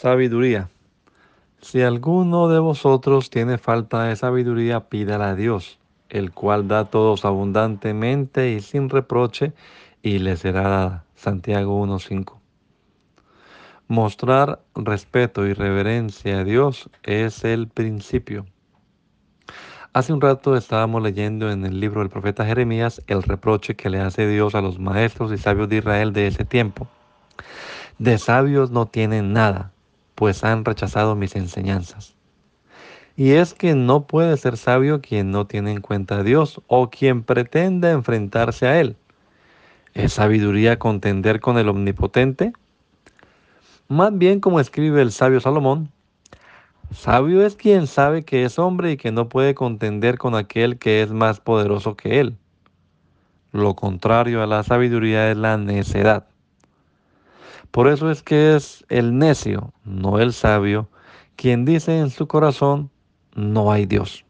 Sabiduría. Si alguno de vosotros tiene falta de sabiduría, pídala a Dios, el cual da todos abundantemente y sin reproche, y le será dada. Santiago 1.5. Mostrar respeto y reverencia a Dios es el principio. Hace un rato estábamos leyendo en el libro del profeta Jeremías el reproche que le hace Dios a los maestros y sabios de Israel de ese tiempo. De sabios no tienen nada, pues han rechazado mis enseñanzas. Y es que no puede ser sabio quien no tiene en cuenta a Dios o quien pretenda enfrentarse a Él. ¿Es sabiduría contender con el Omnipotente? Más bien como escribe el sabio Salomón, sabio es quien sabe que es hombre y que no puede contender con aquel que es más poderoso que él. Lo contrario a la sabiduría es la necedad. Por eso es que es el necio, no el sabio, quien dice en su corazón, no hay Dios.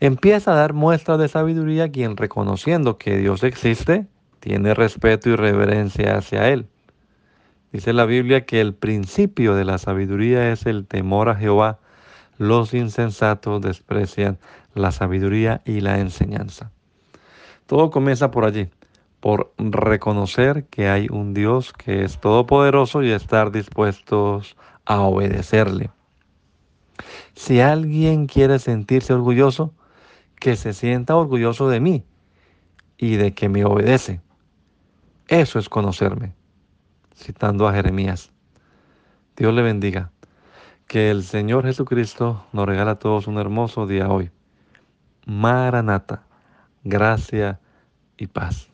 Empieza a dar muestras de sabiduría quien reconociendo que Dios existe, tiene respeto y reverencia hacia Él. Dice la Biblia que el principio de la sabiduría es el temor a Jehová. Los insensatos desprecian la sabiduría y la enseñanza. Todo comienza por allí por reconocer que hay un Dios que es todopoderoso y estar dispuestos a obedecerle. Si alguien quiere sentirse orgulloso, que se sienta orgulloso de mí y de que me obedece. Eso es conocerme. Citando a Jeremías. Dios le bendiga. Que el Señor Jesucristo nos regala a todos un hermoso día hoy. Maranata, gracia y paz.